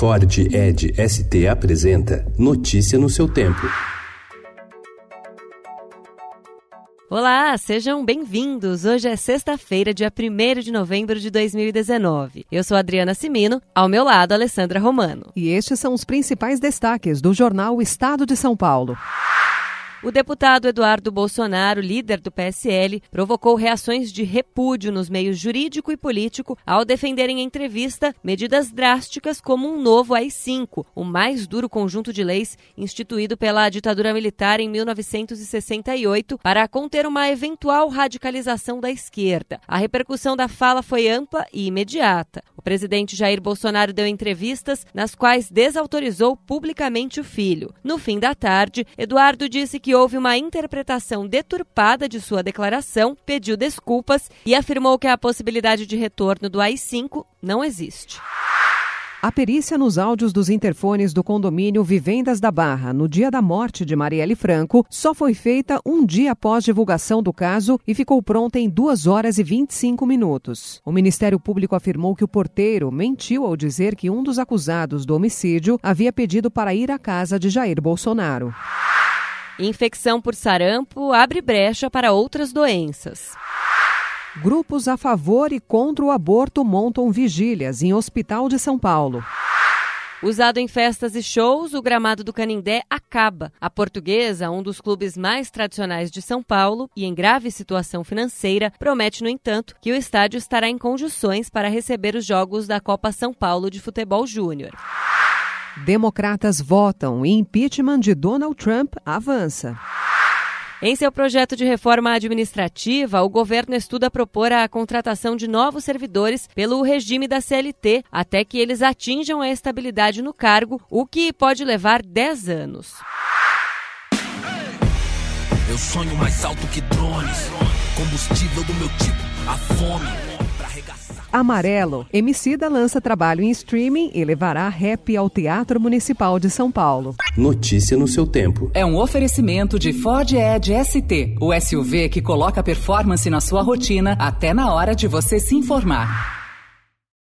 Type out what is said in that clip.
Ford Ed ST apresenta Notícia no seu tempo. Olá, sejam bem-vindos. Hoje é sexta-feira, dia 1 de novembro de 2019. Eu sou Adriana Simino, ao meu lado, Alessandra Romano. E estes são os principais destaques do jornal Estado de São Paulo. O deputado Eduardo Bolsonaro, líder do PSL, provocou reações de repúdio nos meios jurídico e político ao defender em entrevista medidas drásticas como um novo AI-5, o mais duro conjunto de leis instituído pela ditadura militar em 1968 para conter uma eventual radicalização da esquerda. A repercussão da fala foi ampla e imediata. O presidente Jair Bolsonaro deu entrevistas nas quais desautorizou publicamente o filho. No fim da tarde, Eduardo disse que que houve uma interpretação deturpada de sua declaração, pediu desculpas e afirmou que a possibilidade de retorno do AI-5 não existe. A perícia nos áudios dos interfones do condomínio Vivendas da Barra, no dia da morte de Marielle Franco, só foi feita um dia após divulgação do caso e ficou pronta em 2 horas e 25 minutos. O Ministério Público afirmou que o porteiro mentiu ao dizer que um dos acusados do homicídio havia pedido para ir à casa de Jair Bolsonaro. Infecção por sarampo abre brecha para outras doenças. Grupos a favor e contra o aborto montam vigílias em Hospital de São Paulo. Usado em festas e shows, o gramado do Canindé acaba. A Portuguesa, um dos clubes mais tradicionais de São Paulo e em grave situação financeira, promete, no entanto, que o estádio estará em condições para receber os jogos da Copa São Paulo de Futebol Júnior. Democratas votam e impeachment de Donald Trump avança. Em seu projeto de reforma administrativa, o governo estuda propor a contratação de novos servidores pelo regime da CLT até que eles atinjam a estabilidade no cargo, o que pode levar 10 anos. Eu sonho mais alto que drones, combustível do meu tipo, a fome. Amarelo. Emicida lança trabalho em streaming e levará rap ao Teatro Municipal de São Paulo. Notícia no seu tempo. É um oferecimento de Ford Edge ST, o SUV que coloca performance na sua rotina até na hora de você se informar.